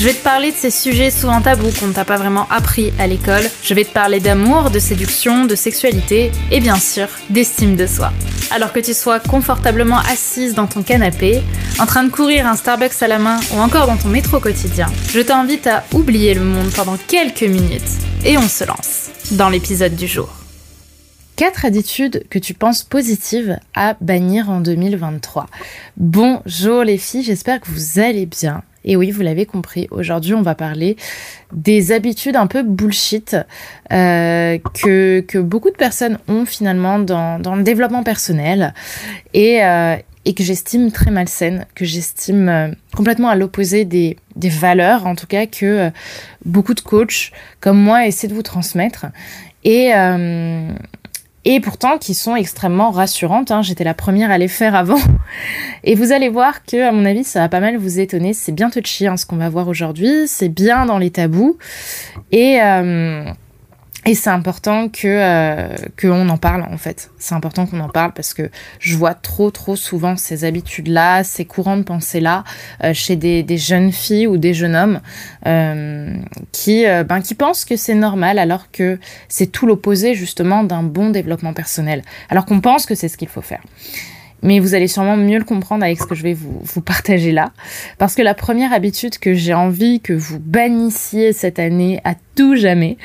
Je vais te parler de ces sujets souvent tabous qu'on ne t'a pas vraiment appris à l'école. Je vais te parler d'amour, de séduction, de sexualité et bien sûr d'estime de soi. Alors que tu sois confortablement assise dans ton canapé, en train de courir un Starbucks à la main ou encore dans ton métro quotidien, je t'invite à oublier le monde pendant quelques minutes et on se lance dans l'épisode du jour. 4 attitudes que tu penses positives à bannir en 2023. Bonjour les filles, j'espère que vous allez bien. Et oui, vous l'avez compris, aujourd'hui on va parler des habitudes un peu bullshit euh, que, beaucoup de personnes ont finalement dans, le développement personnel et, euh, que j'estime très malsaines, que j'estime euh, complètement à l'opposé des, des valeurs, en tout cas que beaucoup de coachs comme moi essaient de vous transmettre. Et, et pourtant qui sont extrêmement rassurantes. Hein. J'étais la première à les faire avant. Et vous allez voir que, à mon avis, ça va pas mal vous étonner. C'est bien touchy hein, ce qu'on va voir aujourd'hui. C'est bien dans les tabous. Et, euh, et c'est important que euh, qu'on en parle en fait. C'est important qu'on en parle parce que je vois trop trop souvent ces habitudes-là, ces courants de pensée-là euh, chez des, des, jeunes filles ou des jeunes hommes euh, qui euh, ben qui pensent que c'est normal alors que c'est tout l'opposé justement d'un bon développement personnel. Alors qu'on pense que c'est ce qu'il faut faire mais vous allez sûrement mieux le comprendre avec ce que je vais vous, partager là. Parce que la première habitude que j'ai envie que vous bannissiez cette année à tout jamais,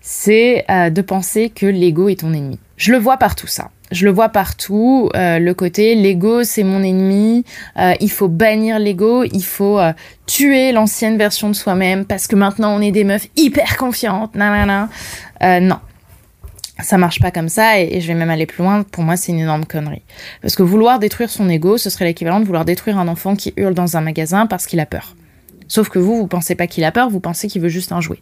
c'est euh, de penser que l'ego est ton ennemi. Je le vois partout ça. Je le vois partout, euh, le côté l'ego c'est mon ennemi, euh, il faut bannir l'ego, il faut tuer l'ancienne version de soi-même parce que maintenant on est des meufs hyper confiantes, nanana. Non, ça marche pas comme ça et, je vais même aller plus loin. Pour moi, c'est une énorme connerie. Parce que vouloir détruire son ego, ce serait l'équivalent de vouloir détruire un enfant qui hurle dans un magasin parce qu'il a peur. Sauf que vous, vous pensez pas qu'il a peur, vous pensez qu'il veut juste un jouet.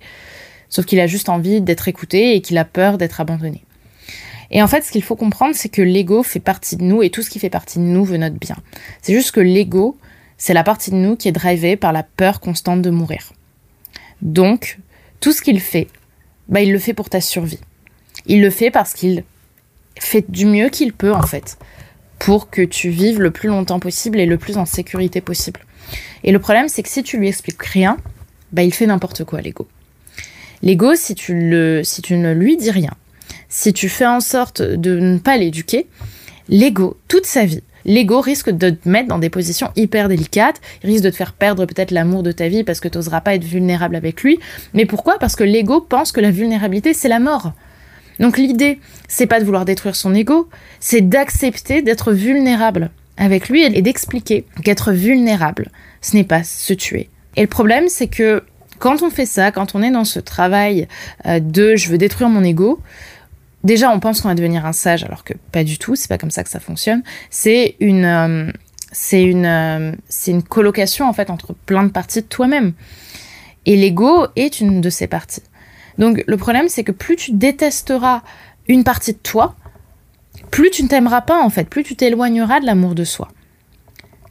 Sauf qu'il a juste envie d'être écouté et qu'il a peur d'être abandonné. Et en fait, ce qu'il faut comprendre, c'est que l'ego fait partie de nous et tout ce qui fait partie de nous veut notre bien. C'est juste que l'ego, c'est la partie de nous qui est drivée par la peur constante de mourir. Donc, tout ce qu'il fait, bah, il le fait pour ta survie. Il le fait parce qu'il fait du mieux qu'il peut, en fait, pour que tu vives le plus longtemps possible et le plus en sécurité possible. Et le problème, c'est que si tu lui expliques rien, bah, il fait n'importe quoi, l'ego. L'ego, si tu, le, si tu ne lui dis rien, si tu fais en sorte de ne pas l'éduquer, l'ego, toute sa vie, l'ego risque de te mettre dans des positions hyper délicates, risque de te faire perdre peut-être l'amour de ta vie parce que tu n'oseras pas être vulnérable avec lui. Mais pourquoi? Parce que l'ego pense que la vulnérabilité, c'est la mort. Donc l'idée, c'est pas de vouloir détruire son ego, c'est d'accepter d'être vulnérable avec lui et d'expliquer qu'être vulnérable, ce n'est pas se tuer. Et le problème, c'est que quand on fait ça, quand on est dans ce travail euh, de je veux détruire mon ego, déjà on pense qu'on va devenir un sage alors que pas du tout, c'est pas comme ça que ça fonctionne. C'est une euh, c'est une euh, c'est une colocation en fait entre plein de parties de toi-même. Et l'ego est une de ces parties. Donc le problème c'est que plus tu détesteras une partie de toi, plus tu ne t'aimeras pas en fait, plus tu t'éloigneras de l'amour de soi.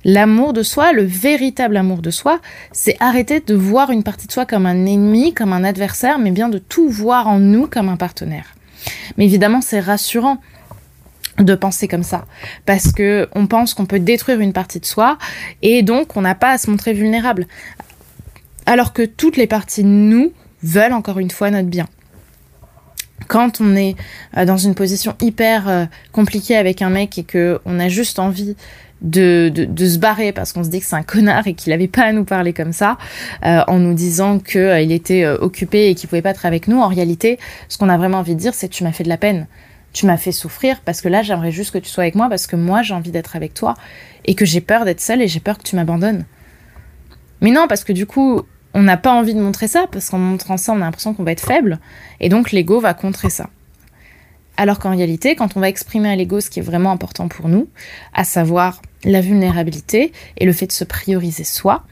L'amour de soi, le véritable amour de soi, c'est arrêter de voir une partie de soi comme un ennemi, comme un adversaire, mais bien de tout voir en nous comme un partenaire. Mais évidemment, c'est rassurant de penser comme ça parce que on pense qu'on peut détruire une partie de soi et donc on n'a pas à se montrer vulnérable. Alors que toutes les parties de nous veulent encore une fois notre bien quand on est dans une position hyper compliquée avec un mec et que on a juste envie de, de, se barrer parce qu'on se dit que c'est un connard et qu'il n'avait pas à nous parler comme ça, euh, en nous disant qu'il euh, était euh, occupé et qu'il pouvait pas être avec nous. En réalité, ce qu'on a vraiment envie de dire, c'est tu m'as fait de la peine. Tu m'as fait souffrir parce que là, j'aimerais juste que tu sois avec moi parce que moi, j'ai envie d'être avec toi et que j'ai peur d'être seule et j'ai peur que tu m'abandonnes. Mais non, parce que du coup, on n'a pas envie de montrer ça parce qu'en montrant ça, on a l'impression qu'on va être faible et donc l'ego va contrer ça. Alors qu'en réalité, quand on va exprimer à l'ego ce qui est vraiment important pour nous, à savoir la vulnérabilité et le fait de se prioriser soi,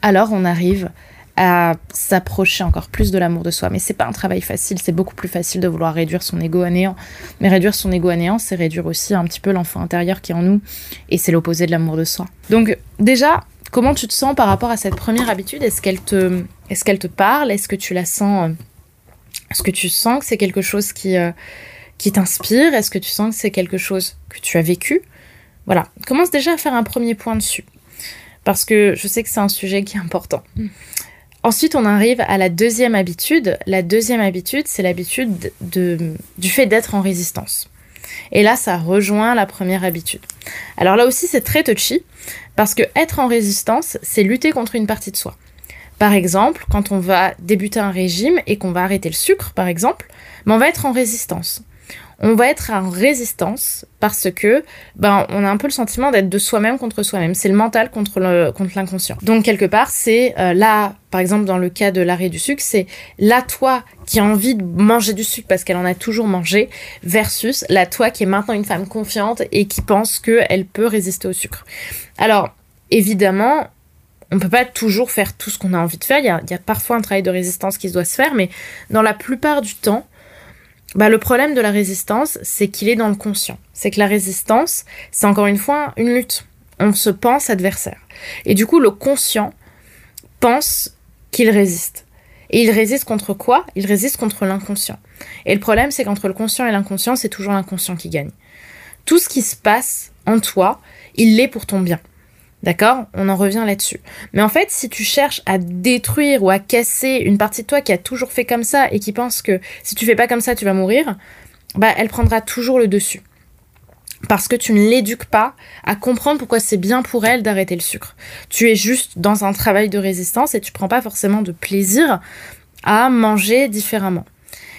alors on arrive à s'approcher encore plus de l'amour de soi. Mais c'est pas un travail facile, c'est beaucoup plus facile de vouloir réduire son ego à néant. Mais réduire son ego à néant, c'est réduire aussi un petit peu l'enfant intérieur qui est en nous, et c'est l'opposé de l'amour de soi. Donc déjà, comment tu te sens par rapport à cette première habitude? Est-ce qu'elle te, qu'elle te parle? Est-ce que tu la sens euh, Est-ce que tu sens que c'est quelque chose qui euh, qui t'inspire? Est-ce que tu sens que c'est quelque chose que tu as vécu? Voilà, commence déjà à faire un premier point dessus parce que je sais que c'est un sujet qui est important. Ensuite, on arrive à la deuxième habitude. La deuxième habitude, c'est l'habitude du fait d'être en résistance. Et là, ça rejoint la première habitude. Alors là aussi, c'est très touchy, parce que être en résistance, c'est lutter contre une partie de soi. Par exemple, quand on va débuter un régime et qu'on va arrêter le sucre, par exemple, on va être en résistance on va être en résistance parce que ben on a un peu le sentiment d'être de soi-même contre soi-même. C'est le mental contre contre l'inconscient. Donc quelque part, c'est euh, là, par exemple dans le cas de l'arrêt du sucre, c'est la toi qui a envie de manger du sucre parce qu'elle en a toujours mangé versus la toi qui est maintenant une femme confiante et qui pense qu'elle peut résister au sucre. Alors évidemment, on peut pas toujours faire tout ce qu'on a envie de faire. Il y a, il y a parfois un travail de résistance qui doit se faire, mais dans la plupart du temps, bah, le problème de la résistance, c'est qu'il est dans le conscient. C'est que la résistance, c'est encore une fois une lutte. On se pense adversaire. Et du coup, le conscient pense qu'il résiste. Et il résiste contre quoi? Il résiste contre l'inconscient. Et le problème, c'est qu'entre le conscient et l'inconscient, c'est toujours l'inconscient qui gagne. Tout ce qui se passe en toi, il l'est pour ton bien. D'accord? On en revient là-dessus. Mais en fait, si tu cherches à détruire ou à casser une partie de toi qui a toujours fait comme ça et qui pense que si tu fais pas comme ça, tu vas mourir, bah elle prendra toujours le dessus. Parce que tu ne l'éduques pas à comprendre pourquoi c'est bien pour elle d'arrêter le sucre. Tu es juste dans un travail de résistance et tu prends pas forcément de plaisir à manger différemment.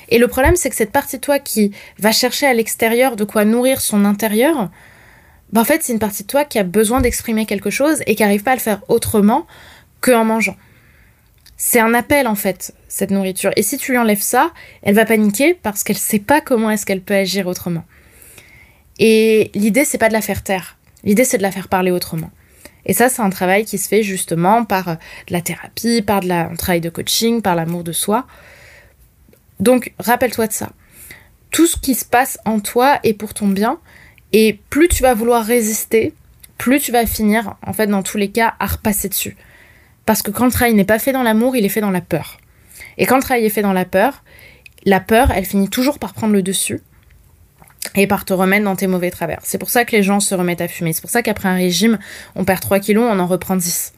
Et le problème, c'est que cette partie de toi qui va chercher à l'extérieur de quoi nourrir son intérieur, bah, en fait, c'est une partie de toi qui a besoin d'exprimer quelque chose et qui n'arrive pas à le faire autrement qu'en mangeant. C'est un appel en fait, cette nourriture. Et si tu lui enlèves ça, elle va paniquer parce qu'elle sait pas comment est-ce qu'elle peut agir autrement. Et l'idée, c'est pas de la faire taire. L'idée, c'est de la faire parler autrement. Et ça, c'est un travail qui se fait justement par euh, de la thérapie, par de la, un travail de coaching, par l'amour de soi. Donc, rappelle-toi de ça. Tout ce qui se passe en toi est pour ton bien, et plus tu vas vouloir résister, plus tu vas finir, en fait, dans tous les cas, à repasser dessus. Parce que quand le travail n'est pas fait dans l'amour, il est fait dans la peur. Et quand le travail est fait dans la peur, la peur, elle finit toujours par prendre le dessus et par te remettre dans tes mauvais travers. C'est pour ça que les gens se remettent à fumer. C'est pour ça qu'après un régime, on perd 3 kilos, on en reprend 10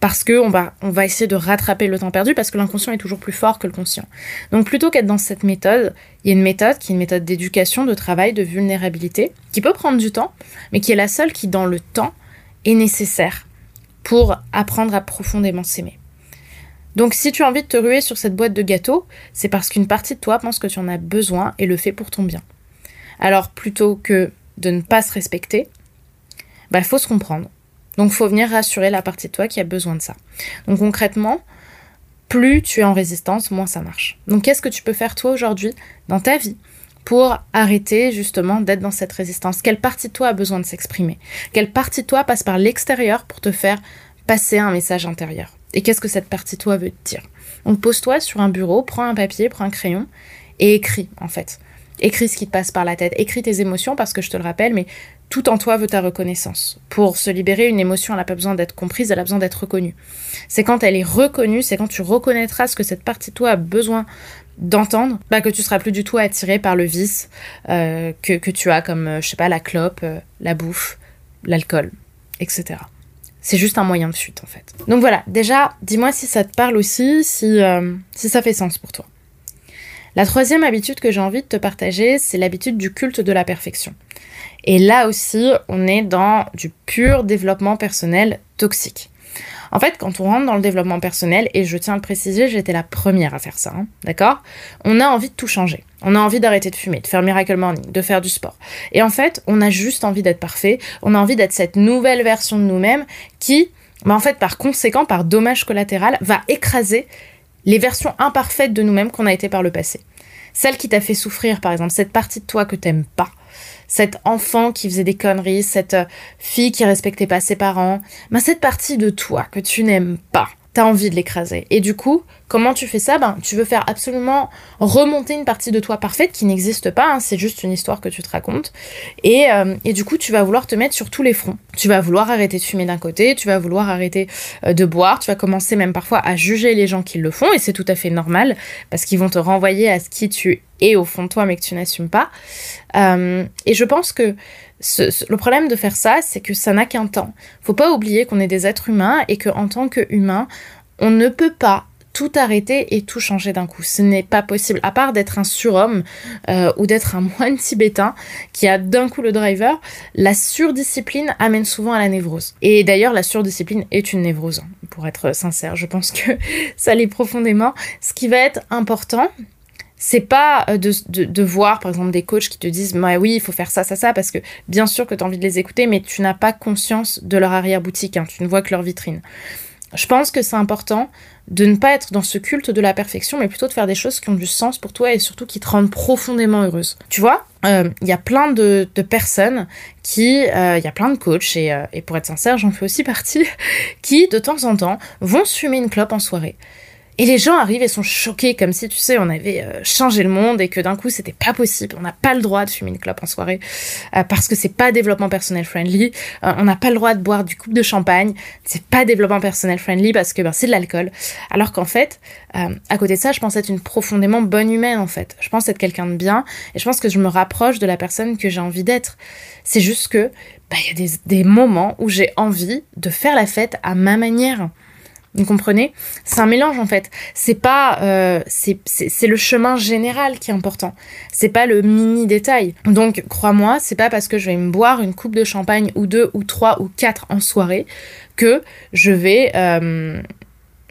parce que on va, on va essayer de rattraper le temps perdu parce que l'inconscient est toujours plus fort que le conscient. Donc plutôt qu'être dans cette méthode, il y a une méthode qui est une méthode d'éducation, de travail, de vulnérabilité, qui peut prendre du temps, mais qui est la seule qui, dans le temps, est nécessaire pour apprendre à profondément s'aimer. Donc si tu as envie de te ruer sur cette boîte de gâteaux, c'est parce qu'une partie de toi pense que tu en as besoin et le fait pour ton bien. Alors plutôt que de ne pas se respecter, il bah, faut se comprendre donc faut venir rassurer la partie de toi qui a besoin de ça. Donc concrètement, plus tu es en résistance, moins ça marche. Donc qu'est-ce que tu peux faire toi aujourd'hui dans ta vie pour arrêter justement d'être dans cette résistance? Quelle partie de toi a besoin de s'exprimer? Quelle partie de toi passe par l'extérieur pour te faire passer un message intérieur? Et qu'est-ce que cette partie de toi veut te dire? Donc pose-toi sur un bureau, prends un papier, prends un crayon et écris en fait. Écris ce qui te passe par la tête, écris tes émotions parce que je te le rappelle, mais tout en toi veut ta reconnaissance. Pour se libérer, une émotion, elle n'a pas besoin d'être comprise, elle a besoin d'être reconnue. C'est quand elle est reconnue, c'est quand tu reconnaîtras ce que cette partie de toi a besoin d'entendre, bah, que tu seras plus du tout attiré par le vice euh, que, tu as comme, euh, je sais pas, la clope, euh, la bouffe, l'alcool, etc. C'est juste un moyen de fuite en fait. Donc voilà, déjà, dis-moi si ça te parle aussi, si, si ça fait sens pour toi. La troisième habitude que j'ai envie de te partager, c'est l'habitude du culte de la perfection. Et là aussi, on est dans du pur développement personnel toxique. En fait, quand on rentre dans le développement personnel, et je tiens à le préciser, j'étais la première à faire ça, hein, d'accord? On a envie de tout changer. On a envie d'arrêter de fumer, de faire Miracle Morning, de faire du sport. Et en fait, on a juste envie d'être parfait, on a envie d'être cette nouvelle version de nous-mêmes qui, bah en fait, par conséquent, par dommage collatéral, va écraser les versions imparfaites de nous-mêmes qu'on a été par le passé. Celle qui t'a fait souffrir, par exemple, cette partie de toi que t'aimes pas, cet enfant qui faisait des conneries, cette euh, fille qui respectait pas ses parents, ben cette partie de toi que tu n'aimes pas, t'as envie de l'écraser. Et du coup, comment tu fais ça? Ben, tu veux faire absolument remonter une partie de toi parfaite qui n'existe pas, hein, c'est juste une histoire que tu te racontes. Et, euh, et, du coup, tu vas vouloir te mettre sur tous les fronts. Tu vas vouloir arrêter de fumer d'un côté, tu vas vouloir arrêter euh, de boire, tu vas commencer même parfois à juger les gens qui le font, et c'est tout à fait normal, parce qu'ils vont te renvoyer à ce qui tu es au fond de toi, mais que tu n'assumes pas. Euh, et je pense que le problème de faire ça, c'est que ça n'a qu'un temps. Faut pas oublier qu'on est des êtres humains et qu'en tant qu'humains, on ne peut pas tout arrêter et tout changer d'un coup. Ce n'est pas possible, à part d'être un surhomme euh, ou d'être un moine tibétain qui a d'un coup le driver, la surdiscipline amène souvent à la névrose. Et d'ailleurs, la surdiscipline est une névrose, hein, pour être sincère. Je pense que ça l'est profondément. Ce qui va être important, c'est pas euh, de, de, voir par exemple des coachs qui te disent bah oui il faut faire ça ça ça parce que bien sûr que tu as envie de les écouter mais tu n'as pas conscience de leur arrière boutique hein, tu ne vois que leur vitrine je pense que c'est important de ne pas être dans ce culte de la perfection, mais plutôt de faire des choses qui ont du sens pour toi et surtout qui te rendent profondément heureuse. Tu vois, euh, il y a plein de, personnes qui, euh, il y a plein de coachs, et, et pour être sincère, j'en fais aussi partie, qui de temps en temps vont fumer une clope en soirée. Et les gens arrivent et sont choqués, comme si, tu sais, on avait euh, changé le monde et que d'un coup, c'était pas possible. On n'a pas le droit de fumer une clope en soirée euh, parce que c'est pas développement personnel friendly. Euh, on n'a pas le droit de boire du coupe de champagne. C'est pas développement personnel friendly parce que ben, c'est de l'alcool. Alors qu'en fait, à côté de ça, je pense être une profondément bonne humaine, en fait. Je pense être quelqu'un de bien et je pense que je me rapproche de la personne que j'ai envie d'être. C'est juste que, bah, il y a des, des moments où j'ai envie de faire la fête à ma manière. Vous comprenez? C'est un mélange en fait. C'est pas, euh, c'est le chemin général qui est important. C'est pas le mini détail. Donc crois-moi, c'est pas parce que je vais me boire une coupe de champagne ou deux ou trois ou quatre en soirée que je vais euh,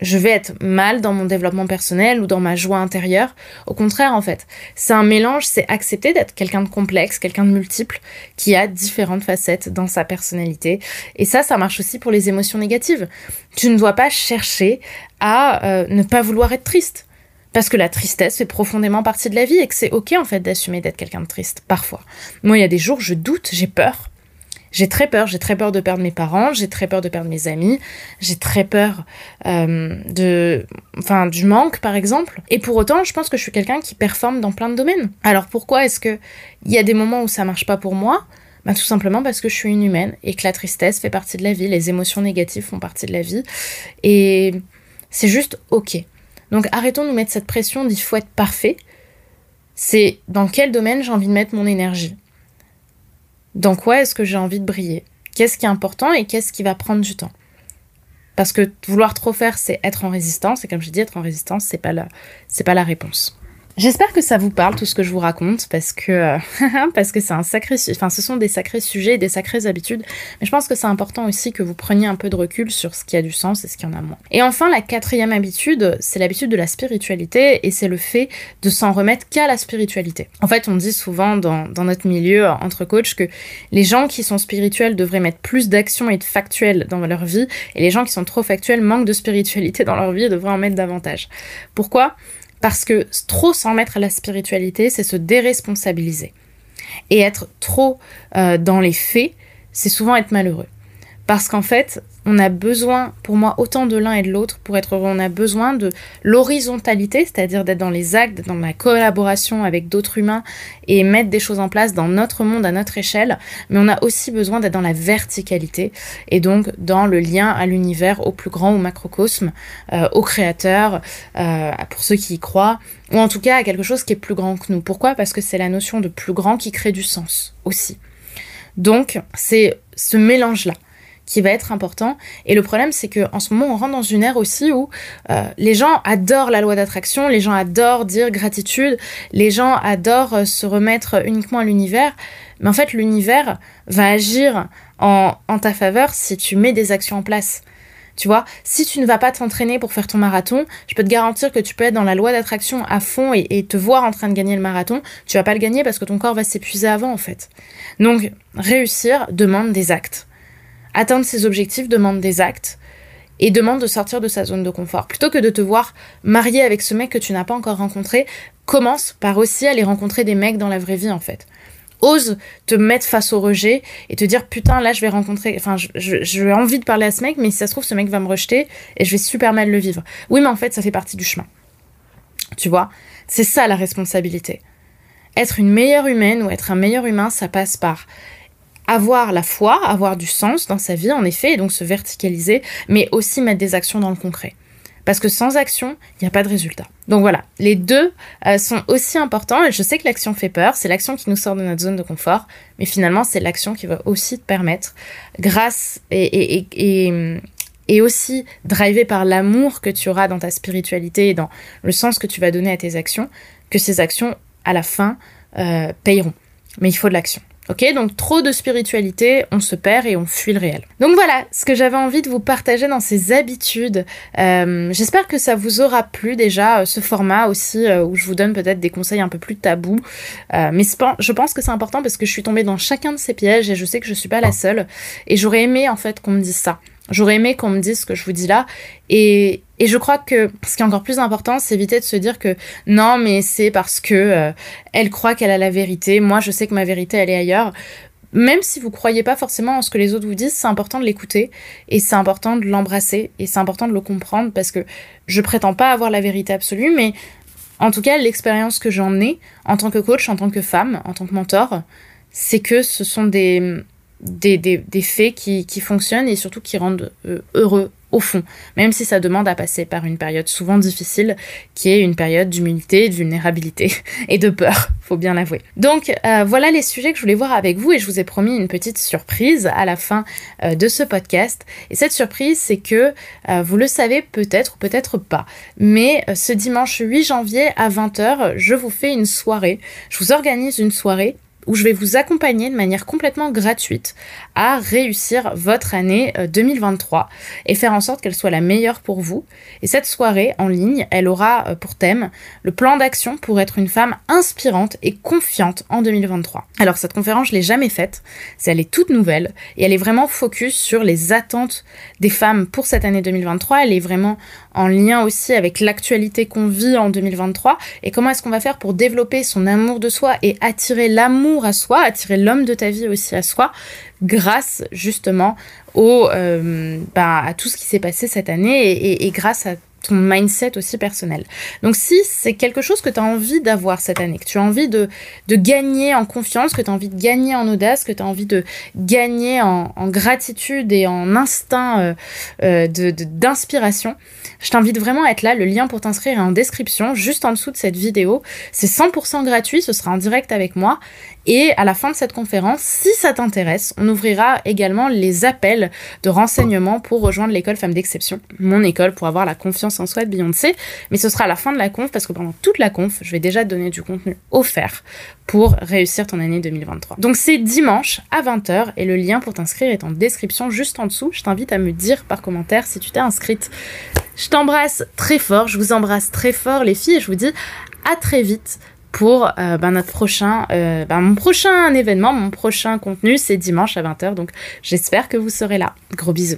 je vais être mal dans mon développement personnel ou dans ma joie intérieure. Au contraire, en fait, c'est un mélange, c'est accepter d'être quelqu'un de complexe, quelqu'un de multiple, qui a différentes facettes dans sa personnalité. Et ça, ça marche aussi pour les émotions négatives. Tu ne dois pas chercher à euh, ne pas vouloir être triste. Parce que la tristesse fait profondément partie de la vie et que c'est ok en fait d'assumer d'être quelqu'un de triste, parfois. Moi, il y a des jours, je doute, j'ai peur j'ai très peur, j'ai très peur de perdre mes parents, j'ai très peur de perdre mes amis, j'ai très peur euh, de, enfin, du manque par exemple. Et pour autant, je pense que je suis quelqu'un qui performe dans plein de domaines. Alors pourquoi est-ce que il y a des moments où ça marche pas pour moi? Bah, tout simplement parce que je suis une humaine et que la tristesse fait partie de la vie, les émotions négatives font partie de la vie. Et c'est juste ok. Donc arrêtons de nous mettre cette pression d'il faut être parfait. C'est dans quel domaine j'ai envie de mettre mon énergie? Dans quoi est-ce que j'ai envie de briller? Qu'est-ce qui est important et qu'est-ce qui va prendre du temps? Parce que vouloir trop faire, c'est être en résistance, et comme je dis, être en résistance, c'est pas la, pas la réponse. J'espère que ça vous parle tout ce que je vous raconte parce que euh, parce que c'est un sacré enfin ce sont des sacrés sujets, des sacrées habitudes, mais je pense que c'est important aussi que vous preniez un peu de recul sur ce qui a du sens et ce qui en a moins. Et enfin la quatrième habitude, c'est l'habitude de la spiritualité et c'est le fait de s'en remettre qu'à la spiritualité. En fait, on dit souvent dans, dans notre milieu entre coachs que les gens qui sont spirituels devraient mettre plus d'action et de factuel dans leur vie et les gens qui sont trop factuels manquent de spiritualité dans leur vie et devraient en mettre davantage. Pourquoi? Parce que trop s'en mettre à la spiritualité, c'est se déresponsabiliser. Et être trop euh, dans les faits, c'est souvent être malheureux. Parce qu'en fait, on a besoin, pour moi, autant de l'un et de l'autre pour être. On a besoin de l'horizontalité, c'est-à-dire d'être dans les actes, dans la collaboration avec d'autres humains et mettre des choses en place dans notre monde, à notre échelle. Mais on a aussi besoin d'être dans la verticalité et donc dans le lien à l'univers, au plus grand, au macrocosme, euh, au créateur, euh, pour ceux qui y croient, ou en tout cas à quelque chose qui est plus grand que nous. Pourquoi? Parce que c'est la notion de plus grand qui crée du sens aussi. Donc, c'est ce mélange-là qui va être important. Et le problème, c'est que en ce moment, on rentre dans une ère aussi où euh, les gens adorent la loi d'attraction, les gens adorent dire gratitude, les gens adorent euh, se remettre uniquement à l'univers. Mais en fait, l'univers va agir en, en ta faveur si tu mets des actions en place. Tu vois, si tu ne vas pas t'entraîner pour faire ton marathon, je peux te garantir que tu peux être dans la loi d'attraction à fond et, et, te voir en train de gagner le marathon. Tu vas pas le gagner parce que ton corps va s'épuiser avant, en fait. Donc, réussir demande des actes. Atteindre ses objectifs demande des actes et demande de sortir de sa zone de confort. Plutôt que de te voir marié avec ce mec que tu n'as pas encore rencontré, commence par aussi aller rencontrer des mecs dans la vraie vie en fait. ose te mettre face au rejet et te dire putain là je vais rencontrer enfin j'ai envie de parler à ce mec mais si ça se trouve ce mec va me rejeter et je vais super mal le vivre oui mais en fait ça fait partie du chemin tu vois? C'est ça la responsabilité être une meilleure humaine ou être un meilleur humain ça passe par avoir la foi avoir du sens dans sa vie en effet et donc se verticaliser mais aussi mettre des actions dans le concret parce que sans action, il n'y a pas de résultat. Donc voilà, les deux euh, sont aussi importants. Et je sais que l'action fait peur, c'est l'action qui nous sort de notre zone de confort, mais finalement, c'est l'action qui va aussi te permettre, grâce et, et, et, aussi drivé par l'amour que tu auras dans ta spiritualité et dans le sens que tu vas donner à tes actions, que ces actions, à la fin, euh, payeront. Mais il faut de l'action. Ok, donc trop de spiritualité, on se perd et on fuit le réel. Donc voilà ce que j'avais envie de vous partager dans ces habitudes. Euh, J'espère que ça vous aura plu déjà, euh, ce format aussi euh, où je vous donne peut-être des conseils un peu plus tabous. Mais je pense que c'est important parce que je suis tombée dans chacun de ces pièges et je sais que je suis pas la seule. Et j'aurais aimé en fait qu'on me dise ça. J'aurais aimé qu'on me dise ce que je vous dis là. Et, et je crois que ce qui est encore plus important, c'est éviter de se dire que non, mais c'est parce que euh, elle croit qu'elle a la vérité. Moi, je sais que ma vérité, elle est ailleurs. Même si vous croyez pas forcément en ce que les autres vous disent, c'est important de l'écouter et c'est important de l'embrasser et c'est important de le comprendre parce que je prétends pas avoir la vérité absolue, mais en tout cas, l'expérience que j'en ai en tant que coach, en tant que femme, en tant que mentor, c'est que ce sont des, des, des, faits qui, qui, fonctionnent et surtout qui rendent euh, heureux au fond, même si ça demande à passer par une période souvent difficile, qui est une période d'humilité, de vulnérabilité et de peur, faut bien l'avouer. Donc euh, voilà les sujets que je voulais voir avec vous et je vous ai promis une petite surprise à la fin euh, de ce podcast. Et cette surprise, c'est que vous le savez peut-être ou peut-être pas, mais ce dimanche 8 janvier à 20h, je vous fais une soirée. Je vous organise une soirée où je vais vous accompagner de manière complètement gratuite à réussir votre année 2023 euh, et faire en sorte qu'elle soit la meilleure pour vous. Et cette soirée en ligne, elle aura euh, pour thème le plan d'action pour être une femme inspirante et confiante en 2023. Alors cette conférence, je l'ai jamais faite, elle est toute nouvelle et elle est vraiment focus sur les attentes des femmes pour cette année 2023, elle est vraiment en lien aussi avec l'actualité qu'on vit en 2023 et comment est-ce qu'on va faire pour développer son amour de soi et attirer l'amour à soi, attirer l'homme de ta vie aussi à soi grâce justement au, euh, bah, à tout ce qui s'est passé cette année et grâce à ton mindset aussi personnel. Donc si c'est quelque chose que tu as envie d'avoir cette année, que tu as envie de, gagner en confiance, que tu as envie de gagner en audace, que tu as envie de gagner en, gratitude et en instinct euh, euh, d'inspiration, je t'invite vraiment à être là. Le lien pour t'inscrire est en description, juste en dessous de cette vidéo. C'est 100% gratuit, ce sera en direct avec moi. Et à la fin de cette conférence, si ça t'intéresse, on ouvrira également les appels de renseignement pour rejoindre l'école Femmes d'Exception, mon école pour avoir la confiance en soi de Beyoncé. Mais ce sera à la fin de la conf parce que pendant toute la conf, je vais déjà donner du contenu offert pour réussir ton année 2023. Donc c'est dimanche à 20h et le lien pour t'inscrire est en description juste en dessous. Je t'invite à me dire par commentaire si tu t'es inscrite. Je t'embrasse très fort, je vous embrasse très fort les filles et je vous dis à très vite pour euh, ben, notre prochain, euh, ben, mon prochain événement, mon prochain contenu, c'est dimanche à 20h. Donc j'espère que vous serez là. Gros bisous.